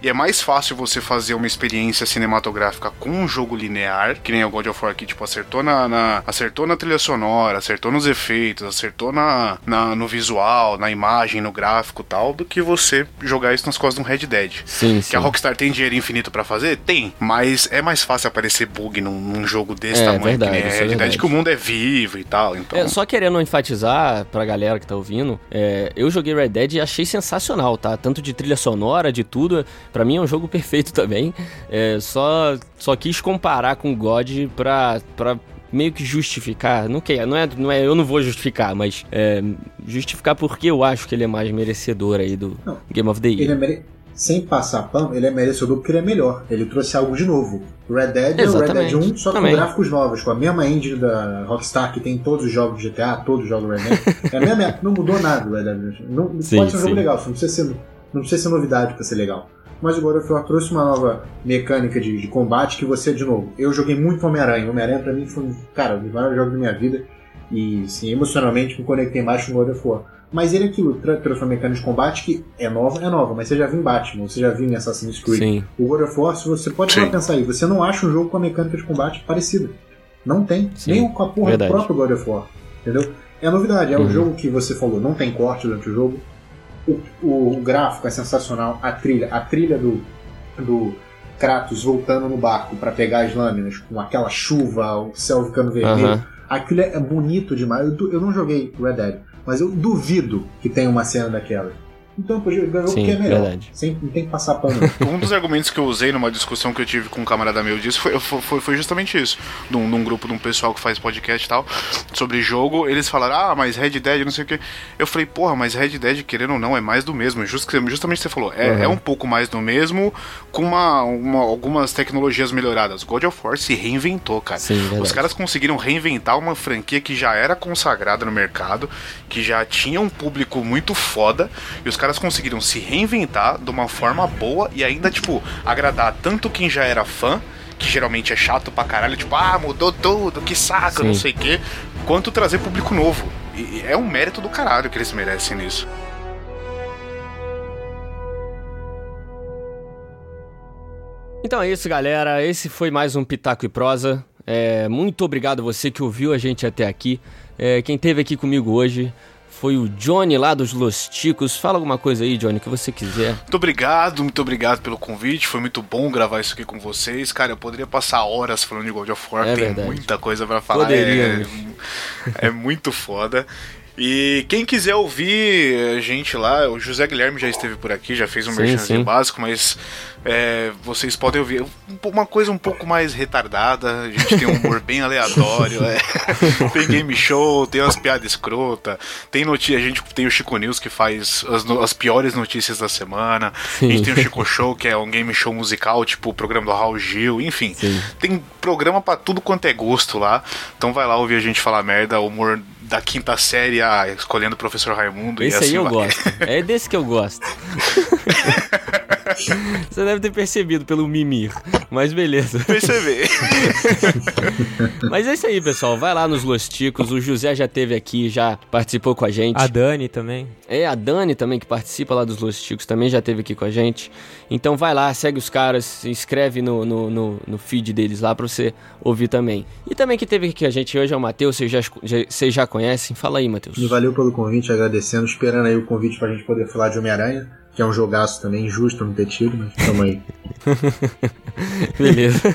E é mais fácil você fazer uma experiência cinematográfica com um jogo linear, que nem o God of War que, tipo, acertou na, na- acertou na trilha sonora, acertou nos efeitos, acertou na, na- no visual, na imagem, no gráfico e tal, do que você jogar isso nas costas de um Red Dead. Sim, sim. Que a Rockstar tem dinheiro infinito pra fazer? Tem. Mas é mais fácil aparecer bug num, num jogo desse É, tamanho verdade, que nem isso é Red Dead, que o mundo é vivo e tal. Então, É, só querendo enfatizar pra galera que tá ouvindo, é, eu joguei Red Dead e achei sensacional, tá? Tanto de trilha sonora, de tudo. Pra mim é um jogo perfeito também. É, só, só quis comparar com God pra, pra meio que justificar. Não, quer, não, é, não é, eu não vou justificar, mas é, justificar porque eu acho que ele é mais merecedor aí do Não. Game of the Ele é Year. mere... Sem passar pano, ele é merecedor porque ele é melhor. Ele trouxe algo de novo. Red Dead é o Red. Dead 1, só Também. com gráficos novos, com a mesma engine da Rockstar que tem em todos os jogos de GTA, todos os jogos do Red Dead. É a mesma, não mudou nada o Red Dead. Não, Sim, pode ser um jogo sim. legal, só não precisa ser, não precisa ser novidade pra ser legal. Mas o God of War trouxe uma nova mecânica de, de combate que você, de novo, eu joguei muito Homem-Aranha. Homem-Aranha pra mim foi, um, cara, um dos maiores jogos da minha vida. E, sim, emocionalmente me conectei mais com God of War. Mas ele é aquilo, trouxe uma mecânica de combate que é nova, é nova, mas você já viu em Batman, você já viu em Assassin's Creed. Sim. O God of War, você pode Sim. pensar aí, você não acha um jogo com a mecânica de combate parecida. Não tem. Sim, Nem com a porra verdade. do próprio God of War. Entendeu? É a novidade, é Uhum. o jogo que você falou, não tem corte durante o jogo. O, o- o gráfico é sensacional, a trilha, a trilha do, do Kratos voltando no barco pra pegar as lâminas, com aquela chuva, o céu ficando vermelho. Aham. Aquilo é bonito demais. Eu, eu não joguei Red Dead, mas eu duvido que tenha uma cena daquela. Então, pô, ganhou Sim, porque é melhor. verdade. Sem, não tem que passar pano. Um dos argumentos que eu usei numa discussão que eu tive com um camarada meu disso foi, foi, foi justamente isso. Num, num grupo de um pessoal que faz podcast e tal, sobre jogo, eles falaram, ah, mas Red Dead, não sei o que. Eu falei, porra, mas Red Dead, querendo ou não, é mais do mesmo. Just- justamente você falou, é, Uhum. é um pouco mais do mesmo, com uma, uma- algumas tecnologias melhoradas. God of War se reinventou, cara. Sim, verdade. Os caras conseguiram reinventar uma franquia que já era consagrada no mercado, que já tinha um público muito foda, e os caras conseguiram se reinventar de uma forma boa e ainda, tipo, agradar tanto quem já era fã, que geralmente é chato pra caralho, tipo, ah, mudou tudo, que saco, Sim. não sei o quê, quanto trazer público novo. E e é um mérito do caralho que eles merecem nisso. Então é isso, galera. Esse foi mais um Pitaco e Prosa. É, muito obrigado você que ouviu a gente até aqui. É, quem esteve aqui comigo hoje foi o Johnny lá dos Los Ticos. Fala alguma coisa aí, Johnny, que você quiser. Muito obrigado, muito obrigado pelo convite. Foi muito bom gravar isso aqui com vocês. Cara, eu poderia passar horas falando de God of War, É tem verdade. muita coisa pra falar. Poderíamos. É, é muito foda. E quem quiser ouvir a gente lá, o José Guilherme já esteve por aqui, já fez um Sim, merchanzinho sim. básico, mas é, vocês podem ouvir um uma coisa um pouco mais retardada. A gente tem um humor bem aleatório, é. tem game show, tem umas piadas escrota, tem notícia, a gente tem o Chico News que faz as, as piores notícias da semana. A gente tem o Chico Show, que é um game show musical, tipo o programa do Raul Gil, enfim. Sim. Tem programa pra tudo quanto é gosto lá. Então vai lá ouvir a gente falar merda, humor da quinta série, a escolhendo o professor Raimundo Esse e assim aí eu vai. gosto. É desse que eu gosto. Você deve ter percebido pelo mimir, mas beleza. Perceber. Mas é isso aí, pessoal. Vai lá nos Los Ticos. O José já teve aqui, já participou com a gente. A Dani também. É, a Dani também, que participa lá dos Los Ticos, também já esteve aqui com a gente. Então vai lá, segue os caras, se inscreve no, no, no, no feed deles lá pra você ouvir também. E também que teve aqui com a gente hoje é o Matheus, vocês já, já- vocês já conhecem. Fala aí, Matheus. E valeu pelo convite, agradecendo, esperando aí o convite pra gente poder falar de Homem-Aranha, que é um jogaço também, injusto não ter tido, mas tamo aí. Beleza.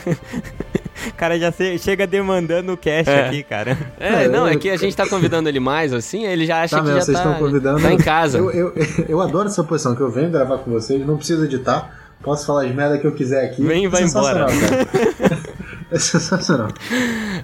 O cara já chega demandando o cast É. aqui, cara. É, não, é que a gente tá convidando ele mais, assim, ele já acha Tá que mesmo, já vocês tá, estão convidando. tá em casa. Eu, eu, eu adoro essa posição, que eu venho gravar com vocês, não preciso editar, posso falar as merda que eu quiser aqui. Vem e vai embora. cara. É sensacional.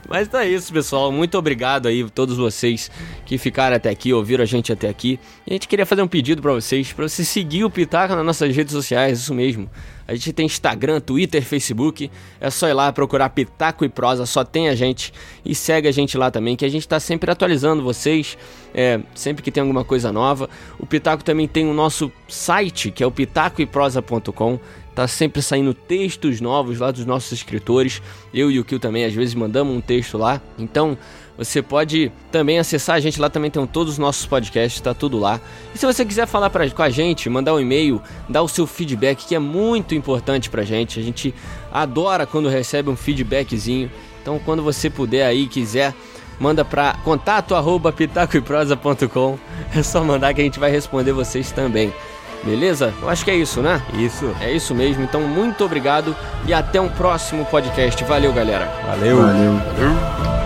Mas tá isso, pessoal. Muito obrigado aí todos vocês que ficaram até aqui, ouviram a gente até aqui. A gente queria fazer um pedido pra vocês, pra você seguir o Pitaco nas nossas redes sociais, isso mesmo. A gente tem Instagram, Twitter, Facebook. É só ir lá procurar Pitaco e Prosa, só tem a gente. E segue a gente lá também, que a gente tá sempre atualizando vocês, é, sempre que tem alguma coisa nova. O Pitaco também tem o nosso site, que é o pitacoeprosa.com. Tá sempre saindo textos novos lá dos nossos escritores. Eu e o Kio também, às vezes, mandamos um texto lá. Então, você pode também acessar a gente lá, também tem todos os nossos podcasts, tá tudo lá. E se você quiser falar pra, com a gente, mandar um e-mail, dar o seu feedback, que é muito importante pra gente. A gente adora quando recebe um feedbackzinho. Então, quando você puder aí, quiser, manda pra contato arroba pitacoeprosa.com. É só mandar que a gente vai responder vocês também. Beleza? Eu acho que é isso, né? Isso. É isso mesmo. Então, muito obrigado e até um próximo podcast. Valeu, galera. Valeu. Valeu.